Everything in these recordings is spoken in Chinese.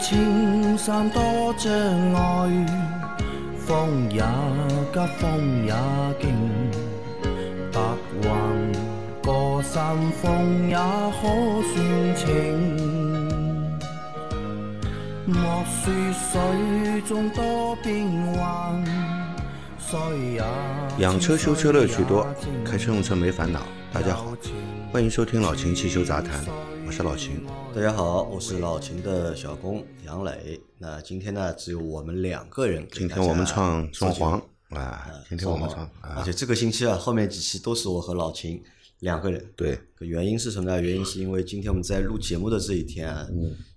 青山多障碍，风也急，风也劲，白云过山峰也可算情。莫说水中多变幻，水也养车修车乐趣多，开车用车没烦恼。大家好，欢迎收听老秦汽修杂谈，我是老秦。大家好，我是老秦的小工杨磊。那今天呢，只有我们两个人今天我们唱双簧啊，今天我们唱而啊，且这个星期啊，后面几期都是我和老秦两个人。对，原因是什么呢？原因是因为今天我们在录节目的这一天啊，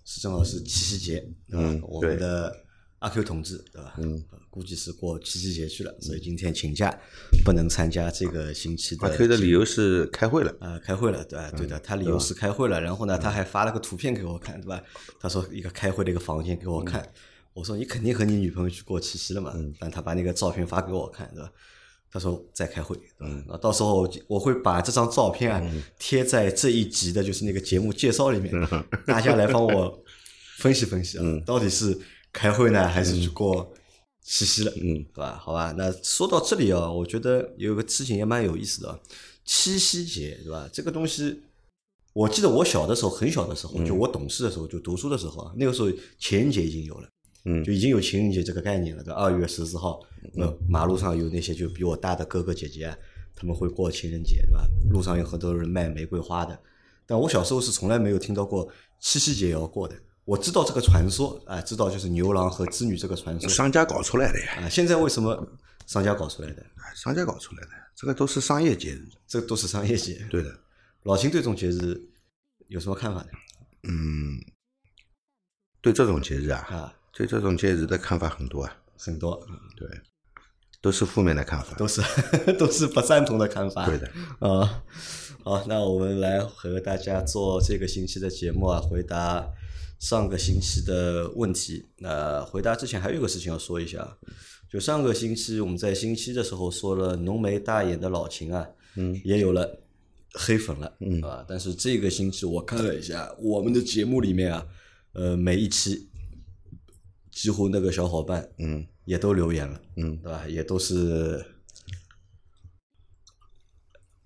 是正好是七夕节，对吧？嗯我们的阿 Q 同志，对吧？嗯，估计是过七夕节去了，所以今天请假，不能参加这个星期的。阿 Q 的理由是开会了，呃，开会了，对吧？对嗯的，他理由是开会了，然后呢，他还发了个图片给我看，对吧？他说一个开会的一个房间给我看，我说你肯定和你女朋友去过七夕了嘛，嗯但他把那个照片发给我看，对吧？他说在开会，嗯，啊，到时候我会把这张照片啊贴在这一集的，就是那个节目介绍里面，大家来帮我分析分析啊，到底是开会呢，还是去过七夕了？嗯，对吧？好吧，那说到这里啊，我觉得有个事情也蛮有意思的啊，七夕节，对吧？这个东西，我记得我小的时候，很小的时候，就我懂事的时候，就读书的时候啊，那个时候情人节已经有了。嗯就已经有情人节这个概念了。对吧，二月十四号，那马路上有那些就比我大的哥哥姐姐啊，他们会过情人节，对吧？路上有很多人卖玫瑰花的，但我小时候是从来没有听到过七夕节也要过的。我知道这个传说啊，知道就是牛郎和织女这个传说商家搞出来的呀，啊。现在为什么商家搞出来的？商家搞出来的，这个都是商业节日。这都是商业节。对的，老秦对这种节日有什么看法呢？嗯，对这种节日啊，啊，对这种节日的看法很多啊，很多对，都是负面的看法。都是 都是不赞同的看法。对的，啊，好，那我们来和大家做这个星期的节目啊，回答上个星期的问题。那回答之前还有一个事情要说一下，就上个星期我们在星期的时候说了浓眉大眼的老秦啊，嗯，也有了黑粉了，嗯啊，但是这个星期我看了一下我们的节目里面啊，呃，每一期几乎那个小伙伴嗯也都留言了。嗯，对吧？也都是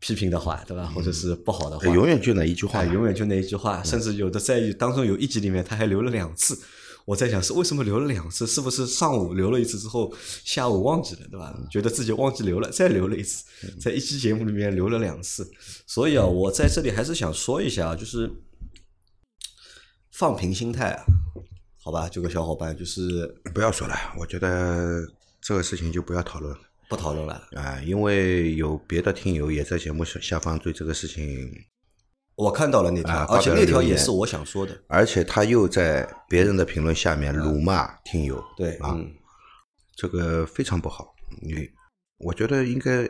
批评的话，对吧？或者是不好的话，永远就那一句话永远就那一句话，甚至有的在当中有一集里面他还留了两次。我在想是为什么留了两次？是不是上午留了一次之后，下午忘记了，对吧？觉得自己忘记留了，再留了一次，在一期节目里面留了两次。所以啊，我在这里还是想说一下，就是放平心态啊，好吧？这个小伙伴就是 不要说了，我觉得这个事情就不要讨论了。不讨论了。啊，因为有别的听友也在节目下下方对这个事情，我看到了那条，啊而且那条也是我想说的。而且他又在别人的评论下面辱骂听友，对，啊，嗯，这个非常不好。你，我觉得应该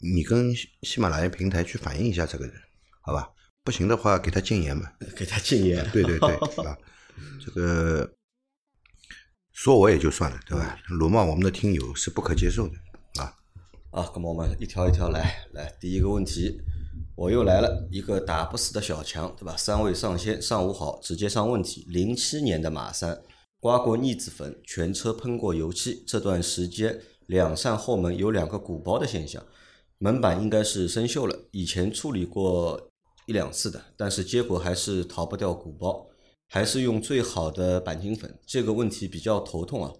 你跟喜喜马拉雅平台去反映一下这个人，好吧？不行的话，给他禁言嘛。给他禁言。对对对，啊，这个说我也就算了，对吧？辱骂我们的听友是不可接受的啊。那么我们一条一条来。来，第一个问题，我又来了一个打不死的小强，对吧？三位上仙，上午好，直接上问题。零七年的马三，刮过腻子粉，全车喷过油漆，这段时间两扇后门有两个鼓包的现象，门板应该是生锈了，以前处理过一两次的，但是结果还是逃不掉鼓包，还是用最好的钣金粉，这个问题比较头痛啊。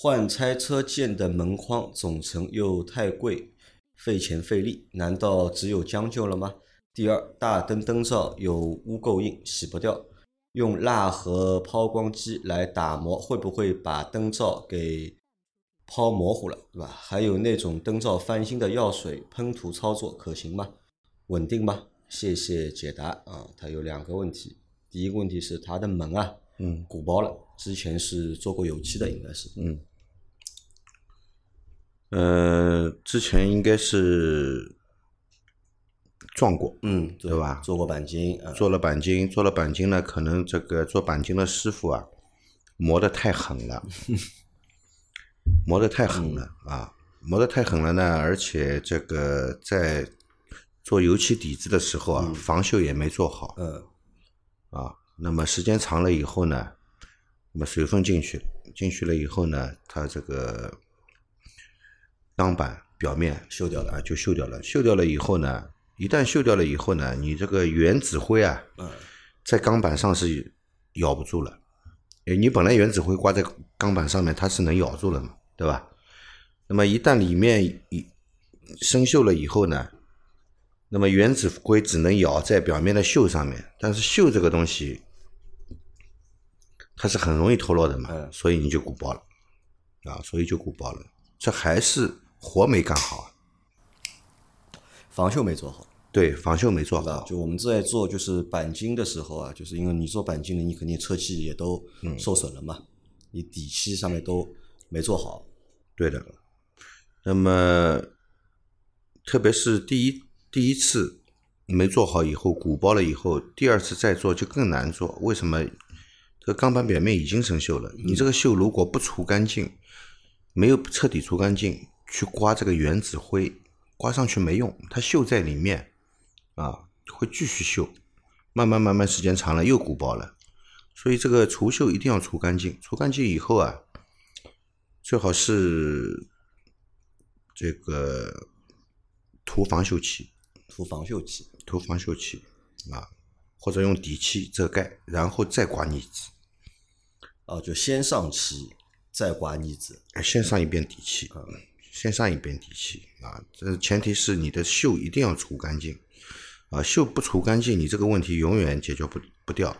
换拆车件的门框总成又太贵，费钱费力，难道只有将就了吗？第二，大灯灯罩有污垢印，洗不掉，用蜡和抛光机来打磨，会不会把灯罩给抛模糊了，对吧？还有那种灯罩翻新的药水喷涂操作可行吗？稳定吗？谢谢解答啊。它有两个问题，第一个问题是它的门啊，嗯鼓包了，之前是做过油漆的，应该是，嗯，呃，之前应该是撞过，嗯，对吧做过钣金，啊，做了钣金，做了钣金呢，可能这个做钣金的师傅啊，磨得太狠了，磨得太狠了啊，磨得太狠了呢，而且这个在做油漆底子的时候啊，防锈也没做好嗯。啊，那么时间长了以后呢，那么水分进去，进去了以后呢，它这个钢板表面锈掉了啊，就锈掉了。锈掉了以后呢，一旦锈掉了以后呢，你这个原子灰啊，嗯，在钢板上是咬不住了。哎，你本来原子灰挂在钢板上面，它是能咬住了嘛，对吧？那么一旦里面一生锈了以后呢，那么原子灰只能咬在表面的锈上面，但是锈这个东西，它是很容易脱落的嘛，嗯所以你就鼓包了，啊，所以就鼓包了。这还是活没干好，啊防锈没做好。对，防锈没做？好，就我们在做就是钣金的时候啊，就是因为你做钣金的，你肯定车漆也都嗯受损了嘛，你底漆上面都没做好，对的。那么，特别是第一第一次没做好以后，鼓包了以后，第二次再做就更难做。为什么？这个钢板表面已经生锈了，你这个锈如果不除干净，没有彻底除干净，去刮这个原子灰，刮上去没用，它锈在里面，啊，会继续锈，慢慢慢慢时间长了又鼓包了。所以这个除锈一定要除干净，除干净以后啊，最好是这个涂防锈漆，涂防锈漆。涂防锈漆啊，或者用底漆遮盖，然后再刮腻子，啊，就先上漆，再刮腻子。哎先上一遍底漆，先上一遍底漆啊，这前提是你的锈一定要除干净啊，锈不除干净，你这个问题永远解决不不掉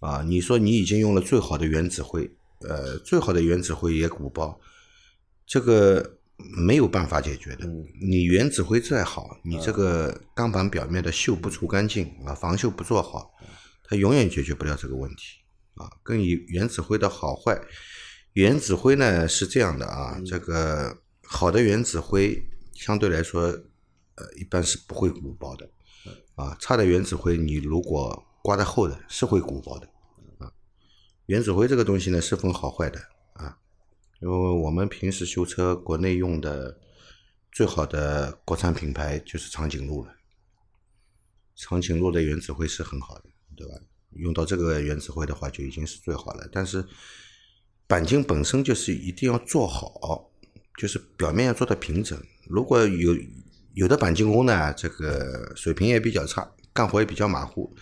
啊。你说你已经用了最好的原子灰，呃，最好的原子灰也鼓包，这个没有办法解决的。你原子灰再好，你这个钢板表面的锈不除干净啊，防锈不做好，它永远解决不了这个问题啊。跟以原子灰的好坏，原子灰呢是这样的啊，这个好的原子灰相对来说，呃，一般是不会鼓包的啊。差的原子灰，你如果刮得厚的，是会鼓包的啊。原子灰这个东西呢是分好坏的啊，因为我们平时修车国内用的最好的国产品牌就是长颈鹿了。长颈鹿的原子灰是很好的，对吧？用到这个原子灰的话，就已经是最好了。但是钣金本身就是一定要做好，就是表面要做的平整。如果有有的钣金工呢，这个水平也比较差，干活也比较马虎，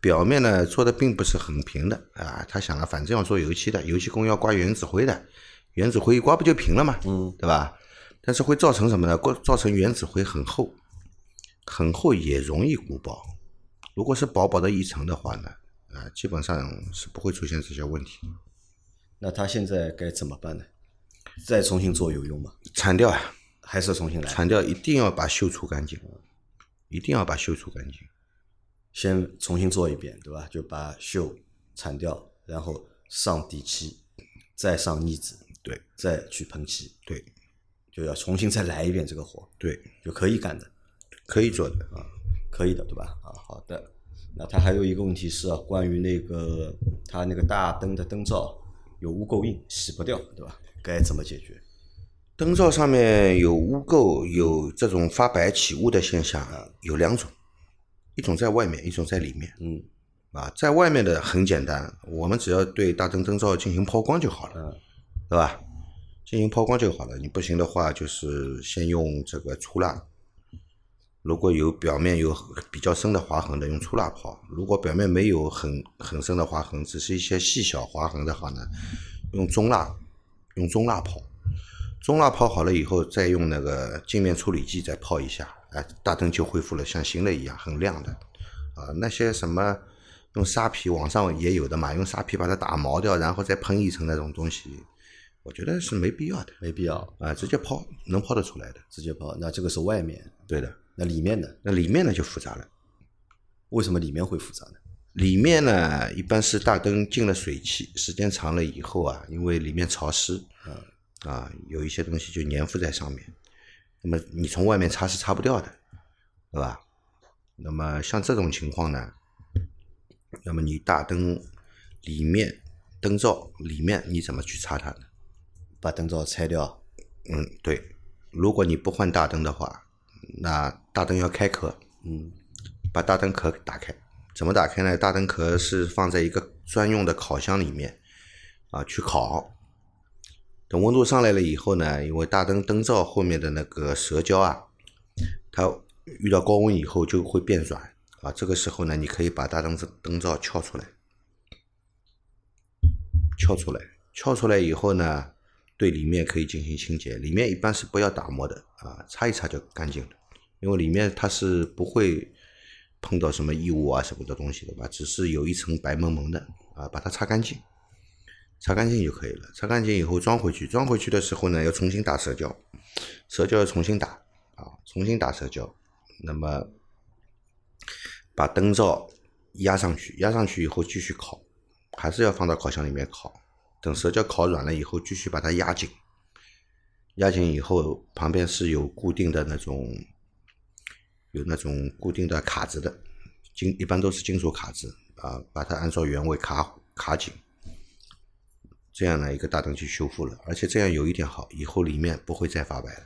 表面呢做的并不是很平的啊。他想了，反正要做油漆的，油漆工要刮原子灰的，原子灰一刮不就平了嘛，嗯，对吧？但是会造成什么呢？过造成原子灰很厚，很厚也容易鼓包。如果是薄薄的一层的话呢，啊，基本上是不会出现这些问题。那他现在该怎么办呢？再重新做有用吗？铲掉啊，还是重新来？铲掉一定要把锈除干净，一定要把锈除干净。先重新做一遍，对吧？就把锈铲掉，然后上底漆，再上腻子，对再去喷漆，对就要重新再来一遍这个活，对，就可以干的，可以做的啊。可以的，对吧？啊，好的。那他还有一个问题是啊，关于那个他那个大灯的灯罩有污垢印，洗不掉，对吧？该怎么解决？灯罩上面有污垢，有这种发白起雾的现象，有两种，一种在外面，一种在里面。嗯啊，在外面的很简单，我们只要对大灯灯罩进行抛光就好了，嗯对吧？进行抛光就好了。你不行的话，就是先用这个粗蜡。如果有表面有比较深的划痕的，用粗蜡抛；如果表面没有很很深的划痕，只是一些细小划痕的话呢，用中蜡，用中蜡泡。中蜡泡好了以后，再用那个镜面处理剂再泡一下，哎，大灯就恢复了像新的一样，很亮的。啊，那些什么用沙皮，网上也有的嘛，用沙皮把它打毛掉，然后再喷一层那种东西，我觉得是没必要的。没必要啊，直接抛能抛得出来的。直接抛。那这个是外面，对的，那里面的？那里面呢就复杂了。为什么里面会复杂呢？里面呢，一般是大灯进了水汽，时间长了以后啊，因为里面潮湿，啊，有一些东西就粘附在上面，那么你从外面擦是擦不掉的，对吧？那么像这种情况呢，那么你大灯里面灯罩里面你怎么去擦它呢？把灯罩拆掉，嗯，对，如果你不换大灯的话，那大灯要开壳，嗯，把大灯壳打开，怎么打开呢？大灯壳是放在一个专用的烤箱里面啊去烤。等温度上来了以后呢，因为大灯灯罩后面的那个蛇胶啊，它遇到高温以后就会变软啊。这个时候呢，你可以把大灯灯罩撬出来，撬出来，撬出来以后呢，对里面可以进行清洁。里面一般是不要打磨的啊，擦一擦就干净了。因为里面它是不会碰到什么异物啊什么的东西的吧，只是有一层白蒙蒙的啊，把它擦干净。擦干净就可以了。擦干净以后装回去，装回去的时候呢，要重新打蛇胶，蛇胶要重新打啊，重新打蛇胶。那么把灯罩压上去，压上去以后继续烤，还是要放到烤箱里面烤。等蛇胶烤软了以后，继续把它压紧。压紧以后，旁边是有固定的那种，有那种固定的卡子的，金一般都是金属卡子啊，把它按照原位卡卡紧。这样呢，一个大灯就修复了，而且这样有一点好，以后里面不会再发白了。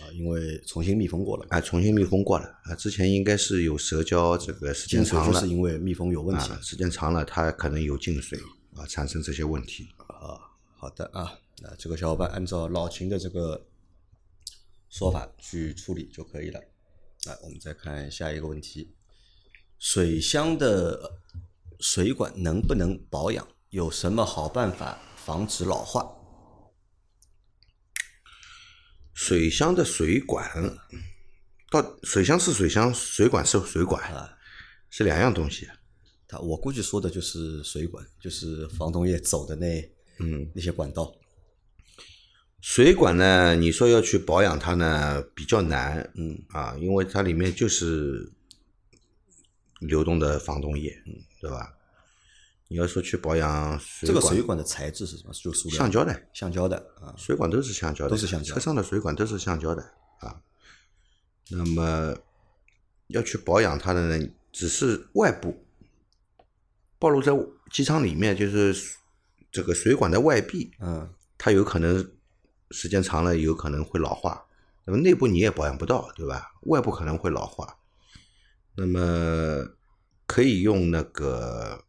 啊，因为重新密封过了。啊，重新密封过了啊，之前应该是有蛇胶，这个时间长了，是因为密封有问题，时间长了它可能有进水啊，产生这些问题。啊，好的啊，那这个小伙伴按照老秦的这个说法去处理就可以了。来，我们再看下一个问题：水箱的水管能不能保养？有什么好办法防止老化？水箱的水管，到水箱是水箱，水管是水管啊，是两样东西。他我估计说的就是水管，就是防冻液走的那嗯那些管道。水管呢，你说要去保养它呢，比较难，嗯啊，因为它里面就是流动的防冻液，嗯，对吧？你要说去保养水管，这个水管的材质是什么？就塑料、橡胶的，橡胶的啊。水管都是橡胶的，都是橡胶。车上的水管都是橡胶的啊。那么要去保养它的呢，只是外部暴露在机舱里面，就是这个水管的外壁，嗯，它有可能时间长了有可能会老化。那么内部你也保养不到，对吧？外部可能会老化。那么可以用那个。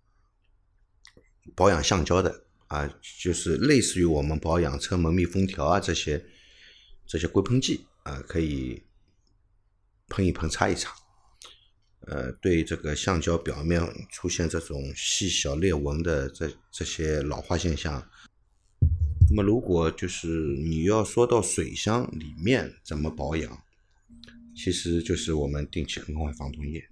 保养橡胶的啊，就是类似于我们保养车门密封条啊这些这些硅喷剂啊，可以喷一喷、擦一擦，呃，对这个橡胶表面出现这种细小裂纹的这这些老化现象。那么，如果就是你要说到水箱里面怎么保养，其实就是我们定期更换防冻液，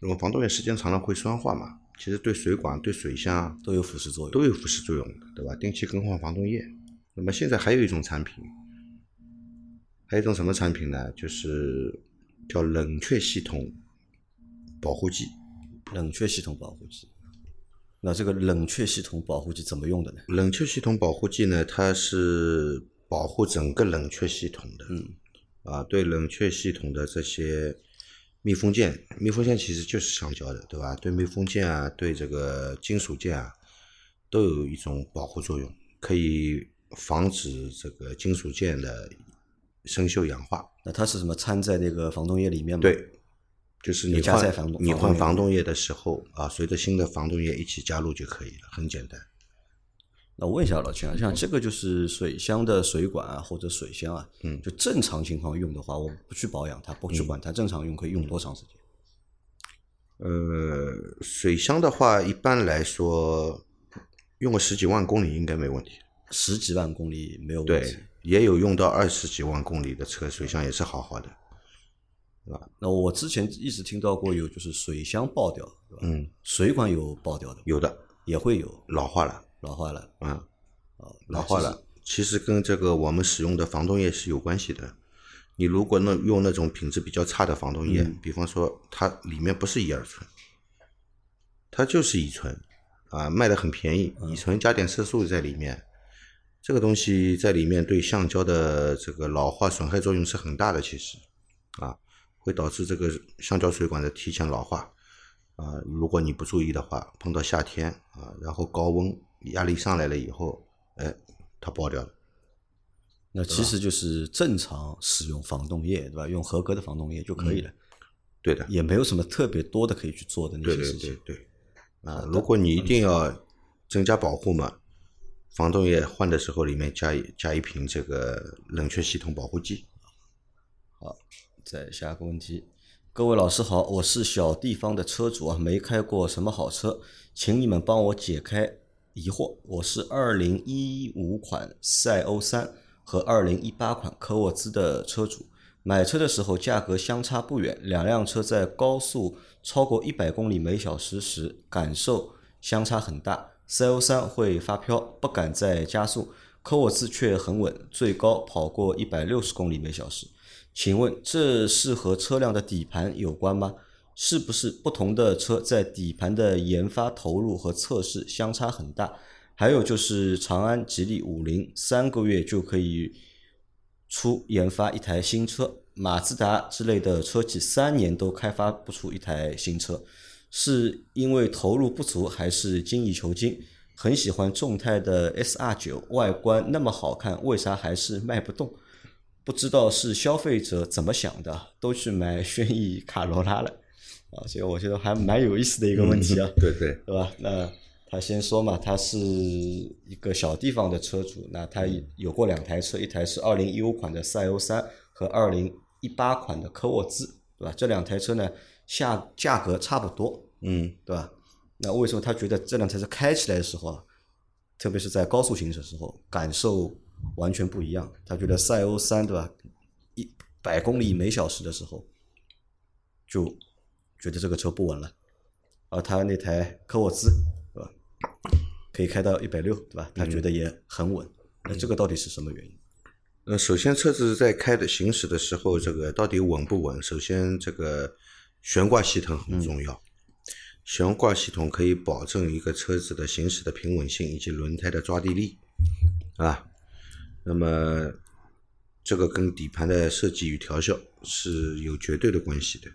那么防冻液时间长了会酸化嘛。其实对水管、对水箱都有腐蚀作用，都有腐蚀作用的，对吧？定期更换防冻液。那么现在还有一种产品，还有一种什么产品呢？就是叫冷却系统保护剂。冷却系统保护剂。那这个冷却系统保护剂怎么用的呢？冷却系统保护剂呢，它是保护整个冷却系统的。嗯。啊，对冷却系统的这些。密封件，密封件其实就是橡胶的，对吧？对密封件啊，对这个金属件啊，都有一种保护作用，可以防止这个金属件的生锈氧化。那它是什么掺在那个防冻液里面吗？对，就是你换你换防冻液的时候啊，随着新的防冻液一起加入就可以了，很简单。那我问一下老秦啊，像这个就是水箱的水管啊，或者水箱啊，嗯，就正常情况用的话，我不去保养它，不去管它，正常用可以用多长时间？呃，水箱的话，一般来说用个十几万公里应该没问题。十几万公里没有问题。对，也有用到二十几万公里的车，水箱也是好好的，对吧？那我之前一直听到过有就是水箱爆掉，对吧？嗯，水管有爆掉的，有的也会有老化了。老化了，啊，老化了。其实跟这个我们使用的防冻液是有关系的。你如果那用那种品质比较差的防冻液，比方说它里面不是乙二醇，它就是乙醇，啊，卖的很便宜，乙醇加点色素在里面，这个东西在里面对橡胶的这个老化损害作用是很大的。其实，啊，会导致这个橡胶水管的提前老化。啊，如果你不注意的话，碰到夏天啊，然后高温。压力上来了以后，哎，它爆掉了。那其实就是正常使用防冻液，对吧？用合格的防冻液就可以了。对的，也没有什么特别多的可以去做的那对对些事情。对对。啊，如果你一定要增加保护嘛，防冻液换的时候里面加一加一瓶这个冷却系统保护剂。再下个问题，各位老师好，我是小地方的车主啊，没开过什么好车，请你们帮我解开疑惑。我是二零一五款赛欧三和二零一八款科沃兹的车主，买车的时候价格相差不远，两辆车在高速超过一百公里每小时时感受相差很大。赛欧三会发飘，不敢再加速，科沃兹却很稳，最高跑过一百六十公里每小时。请问这是和车辆的底盘有关吗？是不是不同的车在底盘的研发投入和测试相差很大？还有就是长安、吉利、五菱三个月就可以出研发一台新车，马自达之类的车企三年都开发不出一台新车，是因为投入不足还是精益求精？很喜欢众泰的 SR 九，外观那么好看，为啥还是卖不动？不知道是消费者怎么想的，都去买轩逸卡罗拉了啊！所以我觉得还蛮有意思的一个问题啊，对对，对吧？那他先说嘛，他是一个小地方的车主，那他有过两台车，一台是二零一五款的赛欧三和二零一八款的科沃兹，对吧？这两台车呢，下价格差不多，嗯，对吧？那为什么他觉得这辆车子开起来的时候啊，特别是在高速行驶的时候，感受完全不一样？他觉得赛欧三对吧，一百公里每小时的时候，就觉得这个车不稳了，而他那台科沃兹对吧，可以开到一百六对吧？他觉得也很稳。那这个到底是什么原因？那，首先车子在开的行驶的时候，这个到底稳不稳？首先，这个悬挂系统很重要。悬挂系统可以保证一个车子的行驶的平稳性以及轮胎的抓地力，啊，那么这个跟底盘的设计与调校是有绝对的关系的。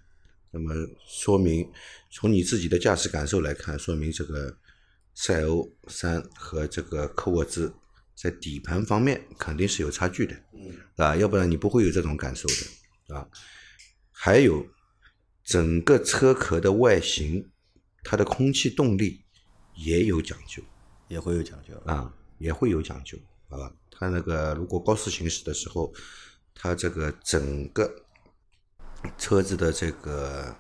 那么说明从你自己的驾驶感受来看，说明这个赛欧三和这个科沃兹在底盘方面肯定是有差距的，啊，要不然你不会有这种感受的，啊，还有整个车壳的外形，它的空气动力也有讲究也会有讲究。啊，也会有讲究啊。它那个如果高速行驶的时候，它这个整个车子的这个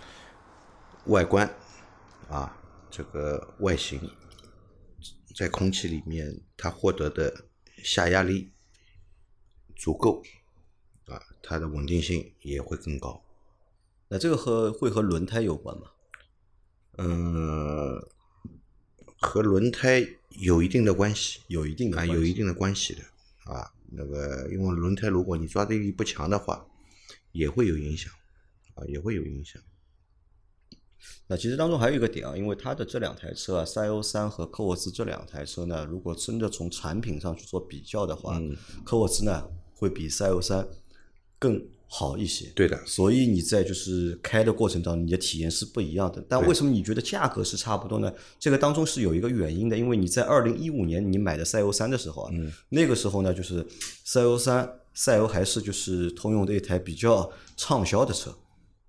外观啊，这个外形在空气里面它获得的下压力足够啊，它的稳定性也会更高。那这个和会和轮胎有关吗？嗯，和轮胎有一定的关系，啊，有一定的关系有一定的关系的啊。那个，因为轮胎如果你抓地力不强的话，也会有影响啊，也会有影响。那其实当中还有一个点啊，因为它的这两台车啊，赛欧三和科沃兹这两台车呢，如果真的从产品上去做比较的话，嗯科沃兹呢会比赛欧三更好一些。对的，所以你在就是开的过程当中，你的体验是不一样的。但为什么你觉得价格是差不多呢？这个当中是有一个原因的，因为你在二零一五年你买的赛欧三的时候啊，那个时候呢，就是赛欧三赛欧还是就是通用的一台比较畅销的车，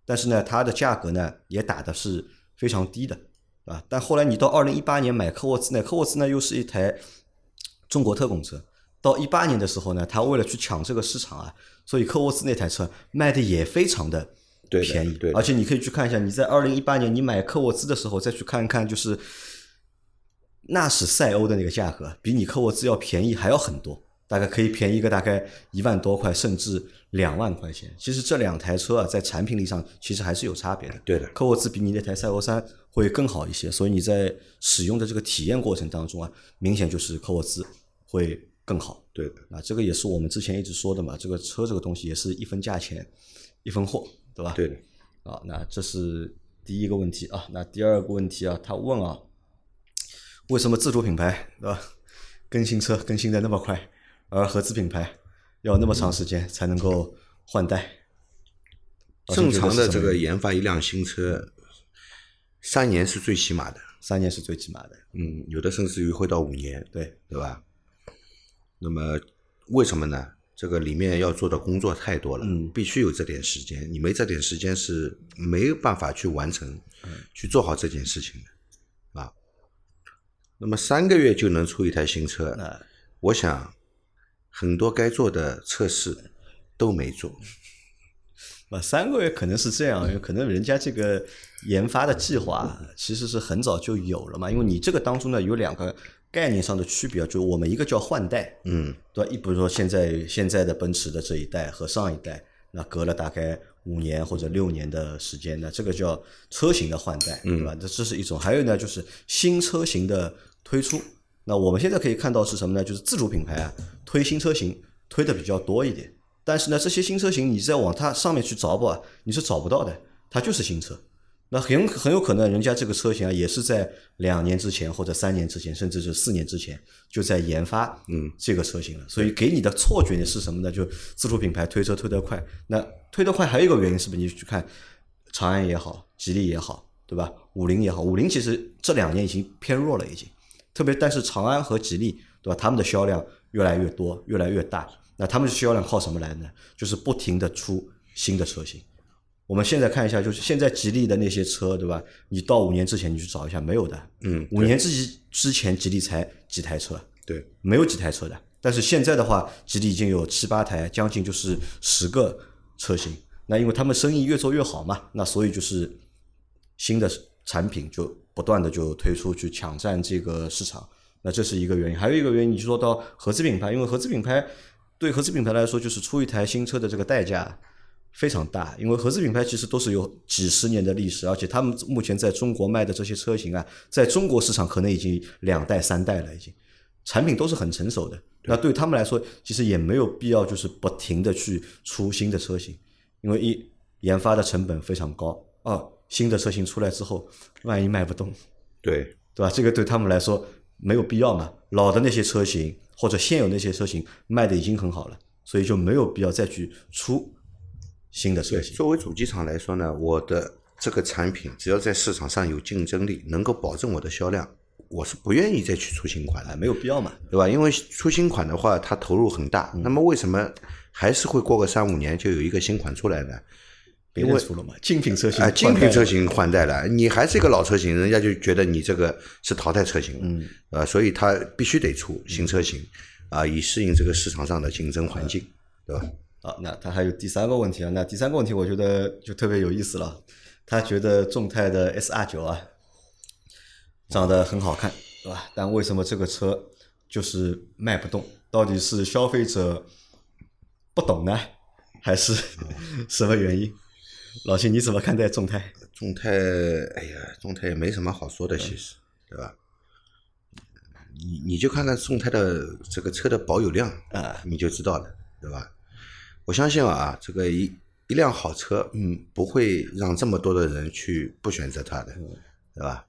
但是呢，它的价格呢也打的是非常低的，啊，但后来你到二零一八年买科沃兹呢，科沃兹呢又是一台中国特供车。到一八年的时候呢，他为了去抢这个市场啊，所以科沃兹那台车卖的也非常的对便宜，而且你可以去看一下，你在二零一八年你买科沃兹的时候，再去看一看，就是纳什赛欧的那个价格，比你科沃兹要便宜还要很多，大概可以便宜个大概一万多块，甚至两万块钱。其实这两台车啊，在产品力上其实还是有差别的。对的，科沃兹比你那台赛欧三会更好一些，所以你在使用的这个体验过程当中啊，明显就是科沃兹会更好。对的，啊，这个也是我们之前一直说的嘛，这个车这个东西也是一分价钱一分货，对吧？对的。啊，那这是第一个问题啊。那第二个问题啊，他问啊，为什么自主品牌对吧，更新车更新的那么快，而合资品牌要那么长时间才能够换代？正常的这个研发一辆新车，三年是最起码的，三年是最起码的，嗯，有的甚至于会到五年，对，对吧？那么为什么呢？这个里面要做的工作太多了，嗯必须有这点时间，你没这点时间是没有办法去完成、去做好这件事情的啊。那么三个月就能出一台新车，啊我想很多该做的测试都没做。啊，三个月可能是这样，因为可能人家这个研发的计划其实是很早就有了嘛。因为你这个当中呢有两个概念上的区别啊，就是我们一个叫换代，嗯对吧？一比如说现在现在的奔驰的这一代和上一代，那隔了大概五年或者六年的时间，那这个叫车型的换代，对吧？这这是一种。还有呢，就是新车型的推出。那我们现在可以看到是什么呢？就是自主品牌啊，推新车型推的比较多一点。但是呢，这些新车型你再往它上面去找吧，你是找不到的，它就是新车。那很很有可能人家这个车型啊，也是在两年之前或者三年之前，甚至是四年之前就在研发嗯这个车型了。所以给你的错觉是什么呢？就自主品牌推车推得快。那推得快还有一个原因是不是？你去看长安也好，吉利也好，对吧？五菱也好，五菱其实这两年已经偏弱了，已经。特别但是长安和吉利，对吧？他们的销量越来越多，越来越大。那他们的销量靠什么来呢？就是不停的出新的车型。我们现在看一下，就是现在吉利的那些车，对吧？你到五年之前你去找一下，没有的。嗯，五年之之前吉利才几台车，对，没有几台车的。但是现在的话，吉利已经有七八台，将近就是十个车型。那因为他们生意越做越好嘛，那所以就是新的产品就不断的就推出去抢占这个市场。那这是一个原因，还有一个原因，你说到合资品牌，因为合资品牌对合资品牌来说，就是出一台新车的这个代价非常大，因为合资品牌其实都是有几十年的历史，而且他们目前在中国卖的这些车型啊，在中国市场可能已经两代三代了，已经产品都是很成熟的。那对他们来说，其实也没有必要就是不停的去出新的车型，因为一研发的成本非常高，二新的车型出来之后，万一卖不动，对，对吧？这个对他们来说没有必要嘛。老的那些车型或者现有那些车型卖的已经很好了，所以就没有必要再去出新的车对，型。作为主机厂来说呢，我的这个产品只要在市场上有竞争力，能够保证我的销量，我是不愿意再去出新款啊，的，没有必要嘛。对吧？因为出新款的话，它投入很大，那么为什么还是会过个三五年就有一个新款出来呢？因为出了嘛，精品车型啊，精品车型型换代了，你还是一个老车型，人家就觉得你这个是淘汰车型，嗯，呃，所以它必须得出新车型，啊，以适应这个市场上的竞争环境，对吧？好，那他还有第三个问题啊，那第三个问题我觉得就特别有意思了。他觉得众泰的 S R 九啊，长得很好看，对吧？但为什么这个车就是卖不动？到底是消费者不懂呢，还是 什么原因？老秦，你怎么看待众泰？众泰，哎呀，众泰也没什么好说的，其实，对吧？你你就看看众泰的这个车的保有量啊，你就知道了，对吧？我相信啊，这个一一辆好车，嗯，不会让这么多的人去不选择它的，对吧？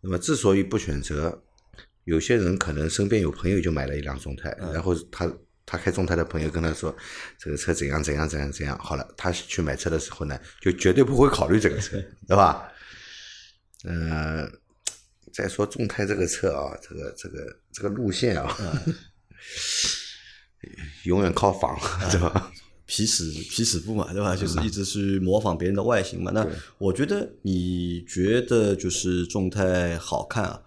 那么之所以不选择，有些人可能身边有朋友就买了一辆众泰，然后他他开众泰的朋友跟他说这个车怎样怎样怎样怎样，好了，他去买车的时候呢，就绝对不会考虑这个车，对吧？呃，再说众泰这个车啊，这个这个这个路线啊，永远靠仿，对吧？皮尺皮尺布嘛，对吧？就是一直去模仿别人的外形嘛。那我觉得，你觉得就是众泰好看啊，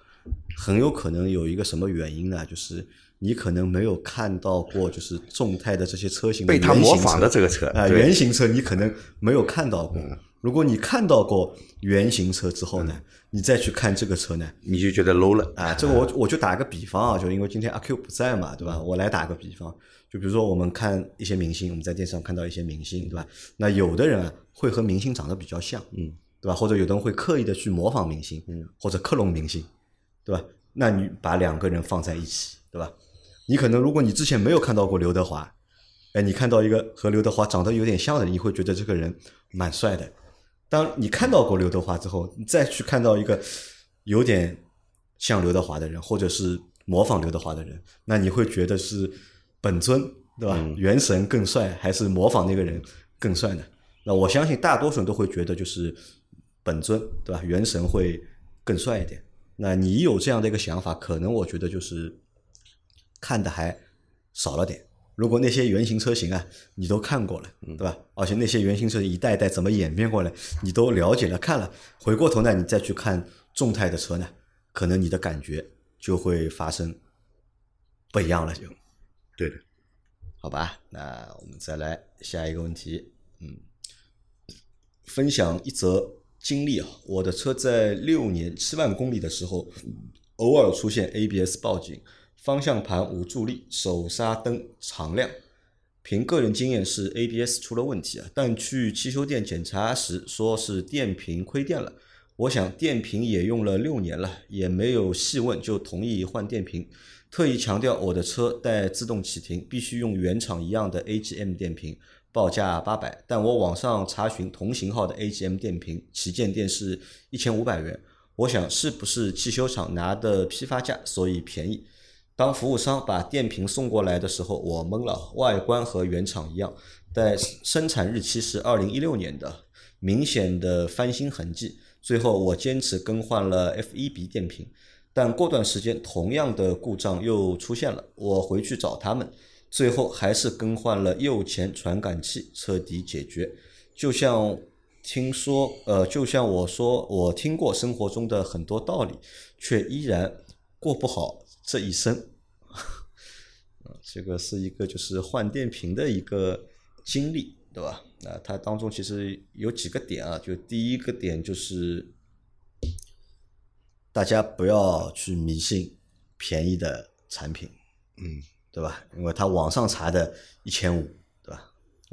很有可能有一个什么原因呢？就是你可能没有看到过，就是众泰的这些车型的被他模仿的这个车啊，对原型车你可能没有看到过。如果你看到过原型车之后呢，你再去看这个车呢，你就觉得 low 了啊，这个我我就打个比方啊，就因为今天阿 Q 不在嘛，对吧？我来打个比方，就比如说我们看一些明星，我们在电视上看到一些明星，对吧？那有的人啊会和明星长得比较像，嗯，对吧？或者有的人会刻意的去模仿明星，嗯，或者克隆明星，对吧？那你把两个人放在一起，对吧？你可能如果你之前没有看到过刘德华，哎，你看到一个和刘德华长得有点像的人，你会觉得这个人蛮帅的。当你看到过刘德华之后，你再去看到一个有点像刘德华的人，或者是模仿刘德华的人，那你会觉得是本尊对吧？元神更帅，还是模仿那个人更帅呢？那我相信大多数人都会觉得就是本尊对吧？元神会更帅一点。那你有这样的一个想法，可能我觉得就是看的还少了点，如果那些原型车型啊，你都看过了，对吧？而且那些原型车一代一代怎么演变过来，你都了解了、看了，回过头呢，你再去看众泰的车呢，可能你的感觉就会发生不一样了，就对的，好吧？那我们再来下一个问题，嗯，分享一则经历啊，我的车在六年七万公里的时候，偶尔出现 ABS 报警。方向盘无助力，手刹灯常亮。凭个人经验是 ABS 出了问题啊，但去汽修店检查时说是电瓶亏电了。我想电瓶也用了六年了，也没有细问就同意换电瓶。特意强调我的车带自动启停，必须用原厂一样的 AGM 电瓶，报价八百。但我网上查询同型号的 AGM 电瓶，旗舰店是一千五百元。我想是不是汽修厂拿的批发价，所以便宜。当服务商把电瓶送过来的时候，我懵了。外观和原厂一样，但生产日期是二零一六年的，明显的翻新痕迹。最后我坚持更换了 F 一 B 电瓶，但过段时间同样的故障又出现了。我回去找他们，最后还是更换了右前传感器，彻底解决。就像听说，呃，就像我说，我听过生活中的很多道理，却依然过不好。这一生，啊，这个是一个就是换电瓶的一个经历，对吧？那它当中其实有几个点啊，就第一个点就是大家不要去迷信便宜的产品，嗯，对吧？因为他网上查的一千五？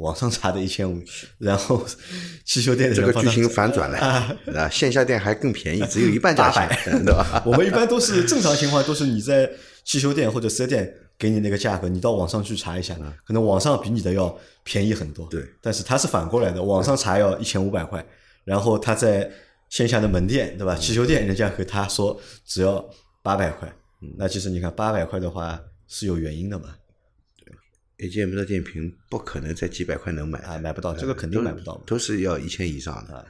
网上查的一千五，然后汽修店这个剧情反转了。啊！线下店还更便宜，只有一半价钱，对吧？我们一般都是正常情况，都是你在汽修店或者四 S 店给你那个价格，你到网上去查一下，可能网上比你的要便宜很多。对，但是他是反过来的，网上查要一千五百块，然后他在线下的门店，对吧？汽修店人家和他说只要八百块，那其实你看八百块的话是有原因的嘛？A G M 的电瓶不可能在几百块能买啊，买不到，这个肯定买不到，都是要一千以上的。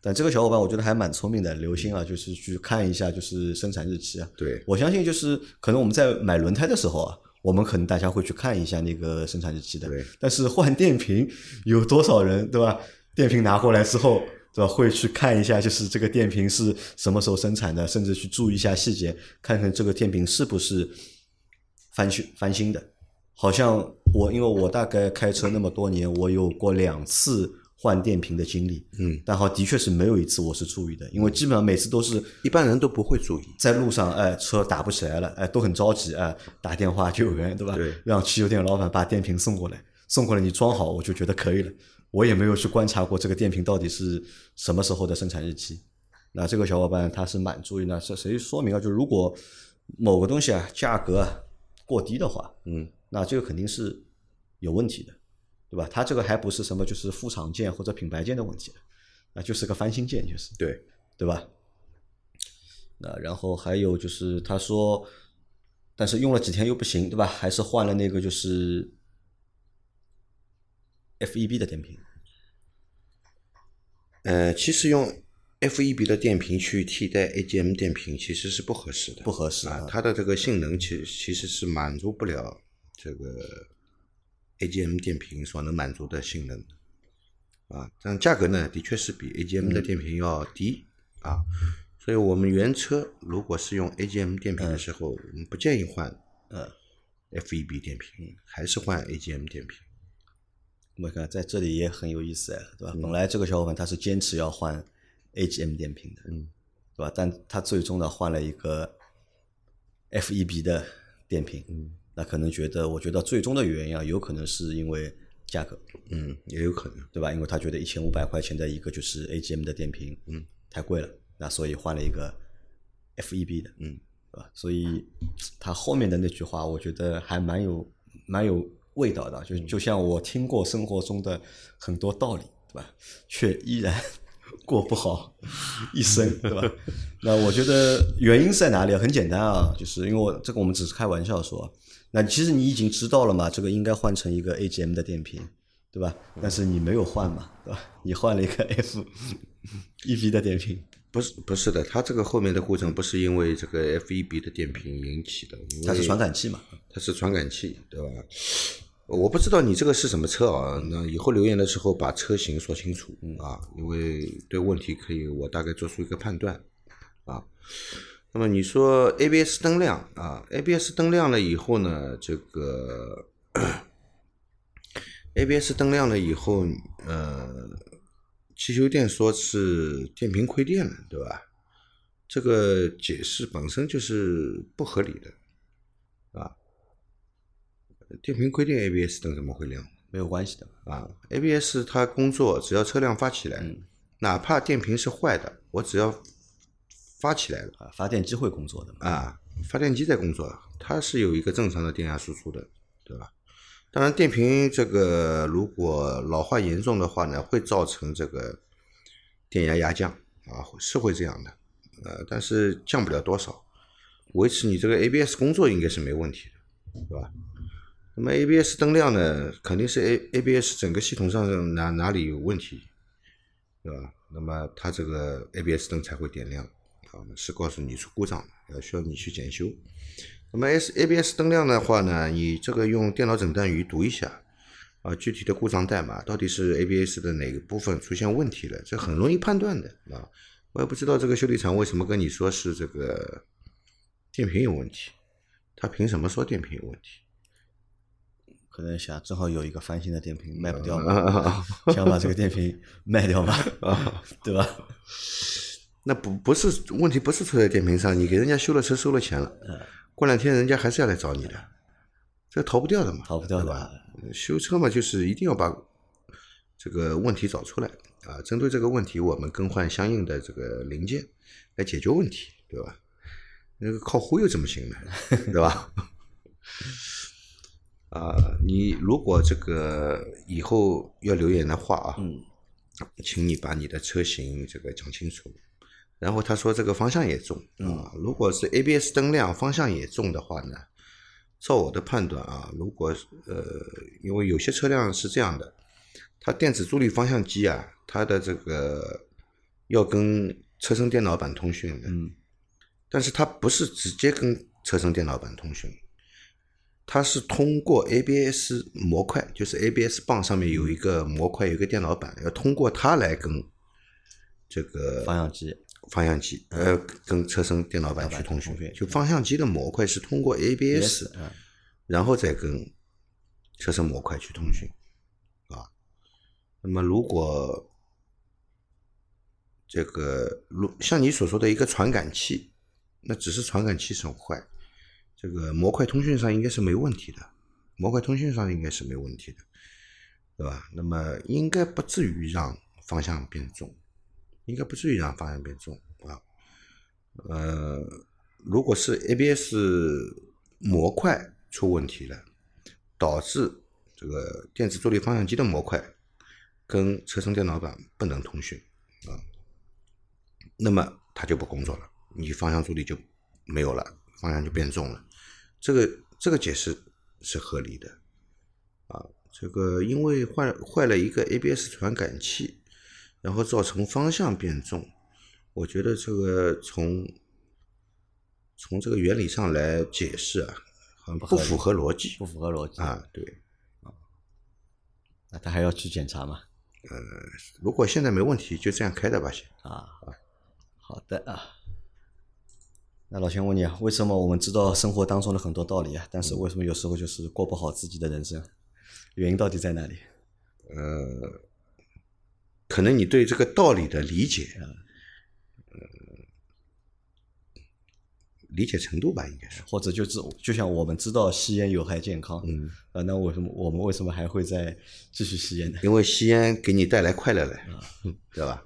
但这个小伙伴我觉得还蛮聪明的，留心啊，就是去看一下就是生产日期啊。对，我相信就是可能我们在买轮胎的时候啊，我们可能大家会去看一下那个生产日期的。对。但是换电瓶有多少人对吧？电瓶拿过来之后，对吧？会去看一下就是这个电瓶是什么时候生产的，甚至去注意一下细节，看看这个电瓶是不是翻新翻新的。好像我因为我大概开车那么多年，我有过两次换电瓶的经历，嗯，但好的确是没有一次我是注意的，因为基本上每次都是一般人都不会注意，在路上哎车打不起来了哎都很着急哎打电话救援对吧？对，让汽修店老板把电瓶送过来，送过来你装好我就觉得可以了，我也没有去观察过这个电瓶到底是什么时候的生产日期。那这个小伙伴他是蛮注意的，是谁说明啊？就如果某个东西啊价格过低的话，嗯。那这个肯定是有问题的，对吧？它这个还不是什么就是副厂件或者品牌件的问题，那就是个翻新件，就是对对吧？那然后还有就是他说，但是用了几天又不行，对吧？还是换了那个就是 F E B 的电瓶。呃，其实用 F E B 的电瓶去替代 A G M 电瓶其实是不合适的，不合适啊。它的这个性能其其实是满足不了。这个 A G M 电瓶所能满足的性能啊，但价格呢，的确是比 A G M 的电瓶要低啊，所以我们原车如果是用 A G M 电瓶的时候，我们不建议换呃 F E B 电瓶，还是换 A G M 电瓶。我们看在这里也很有意思对吧？本来这个小伙伴他是坚持要换 A G M 电瓶的，嗯，对吧？但他最终呢换了一个 F E B 的电瓶，嗯。那可能觉得，我觉得最终的原因啊，有可能是因为价格，嗯，也有可能，对吧？因为他觉得一千五百块钱的一个就是 A G M 的电瓶，嗯，太贵了，那所以换了一个 F E B 的，嗯，对吧？所以他后面的那句话，我觉得还蛮有蛮有味道的，就就像我听过生活中的很多道理，对吧？却依然 过不好一生，对吧？那我觉得原因在哪里？很简单啊，就是因为我这个我们只是开玩笑说。那其实你已经知道了嘛？这个应该换成一个 A G M 的电瓶，对吧？但是你没有换嘛，对吧？你换了一个 F E B 的电瓶，不是不是的，它这个后面的过程不是因为这个 F E B 的电瓶引起的，它是传感器嘛？它是传感器，对吧？我不知道你这个是什么车啊？那以后留言的时候把车型说清楚啊，因为对问题可以我大概做出一个判断啊。那么你说 ABS 灯亮啊，ABS 灯亮了以后呢，这个 ABS 灯亮了以后，呃，汽修店说是电瓶亏电了，对吧？这个解释本身就是不合理的，啊，电瓶亏电 ABS 灯怎么会亮？没有关系的。啊，ABS 它工作只要车辆发起来，哪怕电瓶是坏的，我只要发起来了啊，发电机会工作的嘛。啊，发电机在工作，它是有一个正常的电压输出的，对吧？当然，电瓶这个如果老化严重的话呢，会造成这个电压压降啊，是会这样的。呃，但是降不了多少，维持你这个 ABS 工作应该是没问题的，对吧？那么 ABS 灯亮呢，肯定是 A ABS 整个系统上哪哪里有问题，对吧？那么它这个 ABS 灯才会点亮，啊，是告诉你出故障，要需要你去检修。那么 S ABS 灯亮的话呢，你这个用电脑诊断仪读一下，啊，具体的故障代码到底是 ABS 的哪个部分出现问题了，这很容易判断的，啊。我也不知道这个修理厂为什么跟你说是这个电瓶有问题，他凭什么说电瓶有问题？可能想正好有一个翻新的电瓶卖不掉嘛，想把这个电瓶卖掉嘛，对吧？那不不是问题，不是出在电瓶上，你给人家修了车收了钱了，过两天人家还是要来找你的，这逃不掉的嘛，逃不掉的。修车嘛，就是一定要把这个问题找出来。啊，针对这个问题，我们更换相应的这个零件来解决问题，对吧？那个靠忽悠怎么行呢？对吧？啊，你如果这个以后要留言的话啊，嗯，请你把你的车型这个讲清楚。然后他说这个方向也重啊，如果是 ABS 灯亮，方向也重的话呢，照我的判断啊，如果呃，因为有些车辆是这样的。它电子助力方向机啊，它的这个要跟车身电脑板通讯的，嗯，但是它不是直接跟车身电脑板通讯，它是通过 ABS 模块，就是 ABS 棒上面有一个模块，有一个电脑板，要通过它来跟这个方向机、方向机呃跟车身电脑板去通讯，就方向机的模块是通过 ABS，然后再跟车身模块去通讯。啊那么，如果这个如像你所说的一个传感器，那只是传感器损坏，这个模块通讯上应该是没问题的，模块通讯上应该是没问题的，对吧？那么应该不至于让方向变重，应该不至于让方向变重啊。呃，如果是 ABS 模块出问题了，导致这个电子助力方向机的模块。跟车身电脑板不能通讯啊，那么它就不工作了，你方向助力就没有了，方向就变重了。这个这个解释是合理的啊。这个因为坏坏了一个 ABS 传感器，然后造成方向变重，我觉得这个从从这个原理上来解释啊，很不符合逻辑，不符合逻辑啊，对啊，那他还要去检查吗？呃，如果现在没问题，就这样开的吧，先啊啊，好的啊。那老钱问你啊，为什么我们知道生活当中的很多道理啊，但是为什么有时候就是过不好自己的人生？原因到底在哪里？呃，可能你对这个道理的理解啊。理解程度吧，应该是，或者就是就像我们知道吸烟有害健康，嗯，啊，那为什么我们为什么还会再继续吸烟呢？因为吸烟给你带来快乐了，对吧？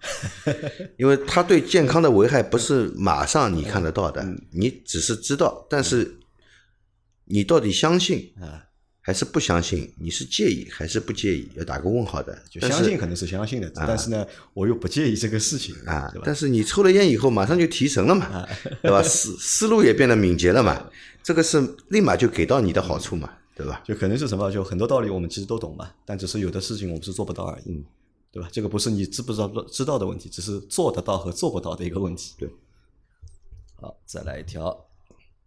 因为它对健康的危害不是马上你看得到的，你只是知道，但是你到底相信啊？还是不相信？你是介意还是不介意？要打个问号的。就相信肯定是相信的，但是呢，我又不介意这个事情啊。但是你抽了烟以后，马上就提神了嘛，对吧？思 思路也变得敏捷了嘛，这个是立马就给到你的好处嘛，对吧？就可能是什么？就很多道理我们其实都懂嘛，但只是有的事情我们是做不到而已，对吧？这个不是你知不知道知道的问题，只是做得到和做不到的一个问题。对。好，再来一条。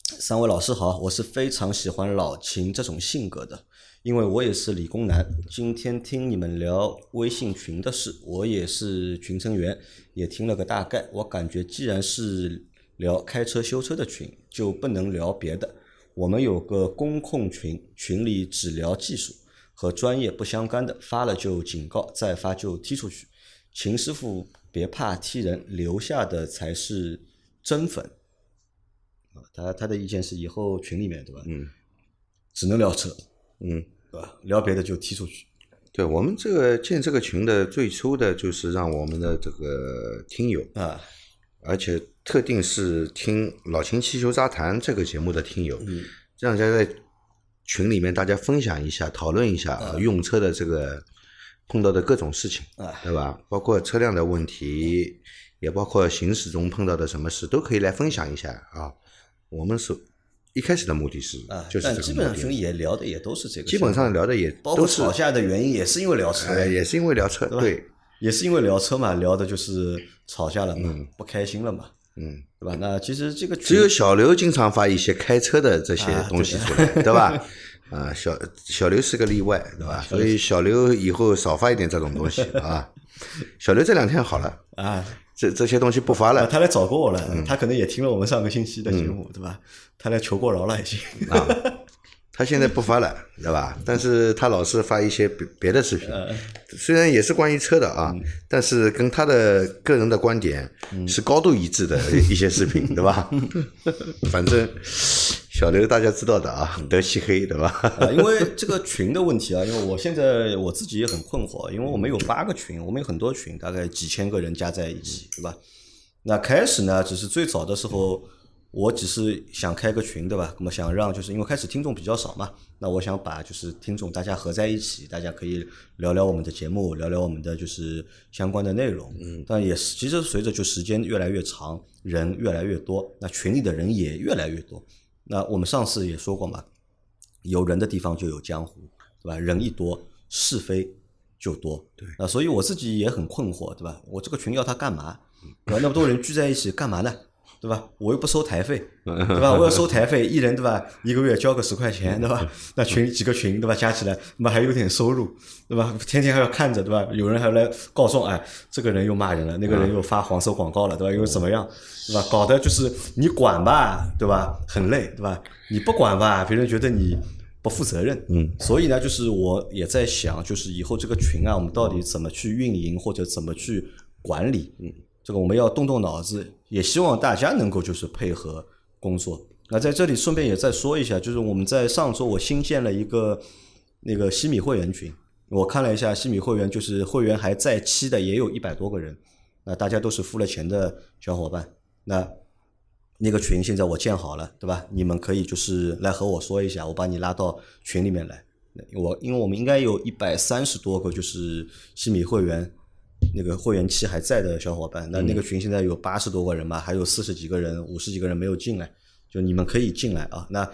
三位老师好，我是非常喜欢老秦这种性格的，因为我也是理工男。今天听你们聊微信群的事，我也是群成员，也听了个大概。我感觉既然是聊开车修车的群，就不能聊别的。我们有个公控群，群里只聊技术和专业不相干的，发了就警告，再发就踢出去。秦师傅别怕踢人，留下的才是真粉。啊，他他的意见是以后群里面对吧？嗯，只能聊车，嗯，对吧？聊别的就踢出去。对我们这个建这个群的最初的就是让我们的这个听友啊，而且特定是听老秦汽修杂谈这个节目的听友，嗯，让大家在群里面大家分享一下、讨论一下、啊用车的这个碰到的各种事情，啊对吧？包括车辆的问题，也包括行驶中碰到的什么事，都可以来分享一下啊。我们是一开始的目的是啊，就是但这个基本上也聊的也都是这个，基本上聊的也包括都是吵架的原因也是因为聊车，呃，也是因为聊车，对，也是因为聊车嘛，聊的就是吵架了嘛，不开心了嘛，嗯。对吧？那其实这个只有小刘经常发一些开车的这些啊东西出来，对吧？啊，小小刘是个例外，对吧？所以小刘以后少发一点这种东西啊。小刘这两天好了，啊，这这些东西不发啊，了他来找过我了，嗯他可能也听了我们上个星期的节目，对吧？他来求过饶了已经。啊。他现在不发了，对吧？但是他老是发一些别别的视频，虽然也是关于车的啊，但是跟他的个人的观点是高度一致的一些视频，对吧？反正小刘大家知道的啊，德漆黑，对吧？啊，因为这个群的问题啊，因为我现在我自己也很困惑，因为我们有八个群，我们有很多群，大概几千个人加在一起，对吧？那开始呢，只是最早的时候，我只是想开个群，对吧？那么想让就是因为开始听众比较少嘛，那我想把就是听众大家合在一起，大家可以聊聊我们的节目，聊聊我们的就是相关的内容。嗯，但也是其实随着就时间越来越长，人越来越多，那群里的人也越来越多。那我们上次也说过嘛，有人的地方就有江湖，对吧？人一多，是非就多。对啊，所以我自己也很困惑，对吧？我这个群要它干嘛？对吧？那么多人聚在一起干嘛呢？对吧？我又不收台费，对吧？我要收台费，一人对吧？一个月交个十块钱，对吧？那群几个群对吧？加起来，那么还有点收入，对吧？天天还要看着，对吧？有人还来告状，哎，这个人又骂人了，那个人又发黄色广告了，对吧？又怎么样，对吧？搞得就是你管吧，对吧？很累，对吧？你不管吧，别人觉得你不负责任，嗯，所以呢，就是我也在想，就是以后这个群啊，我们到底怎么去运营或者怎么去管理，嗯，这个我们要动动脑子，也希望大家能够就是配合工作。那在这里顺便也再说一下，就是我们在上周我新建了一个那个西米会员群，我看了一下西米会员，就是会员还在期的也有一百多个人，那大家都是付了钱的小伙伴，那那个群现在我建好了，对吧？你们可以就是来和我说一下，我把你拉到群里面来。我因为我们应该有一百三十多个就是西米会员那个会员期还在的小伙伴，那那个群现在有八十多个人吧，还有四十几个人、五十几个人没有进来，就你们可以进来啊。那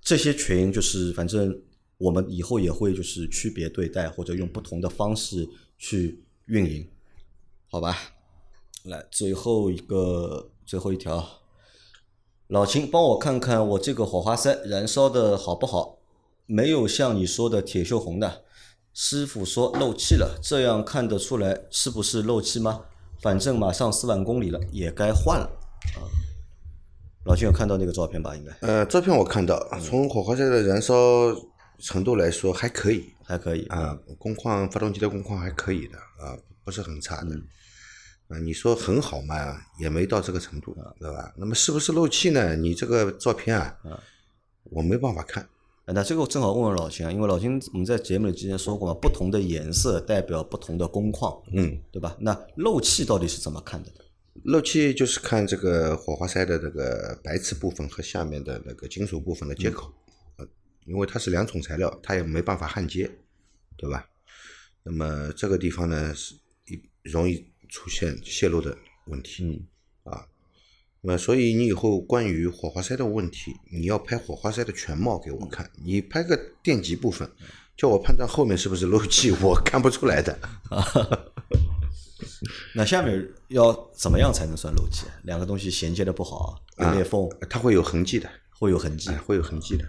这些群就是反正我们以后也会就是区别对待，或者用不同的方式去运营，好吧？来最后一个最后一条，老秦帮我看看我这个火花塞燃烧的好不好？没有像你说的铁锈红的。师傅说漏气了，这样看得出来是不是漏气吗？反正马上四万公里了，也该换了啊。老金有看到那个照片吧？应该呃，照片我看到，从火花塞的燃烧程度来说还可以还可以啊，工况发动机的工况还可以的啊，不是很差的。嗯啊，你说很好嘛，也没到这个程度，对吧？那么是不是漏气呢？你这个照片啊，我没办法看。啊那这个我正好问问老秦啊，因为老秦我们在节目里之前说过嘛，不同的颜色代表不同的工况，嗯，对吧？那漏气到底是怎么看的？漏气就是看这个火花塞的这个白瓷部分和下面的那个金属部分的接口，呃，因为它是两种材料，它也没办法焊接，对吧？那么这个地方呢是一容易出现泄漏的问题，嗯，啊，那么所以你以后关于火花塞的问题，你要拍火花塞的全貌给我看，你拍个电极部分，叫我判断后面是不是漏气，我看不出来的。那下面要怎么样才能算漏气？两个东西衔接的不好，有裂缝，它会有痕迹的，会有痕迹哎，。会有痕迹的。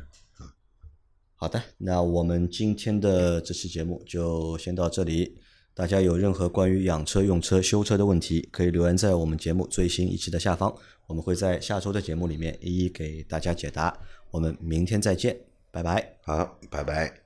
好的，那我们今天的这期节目就先到这里。大家有任何关于养车、用车、修车的问题，可以留言在我们节目最新一期的下方，我们会在下周的节目里面一一给大家解答。我们明天再见，拜拜。好，拜拜。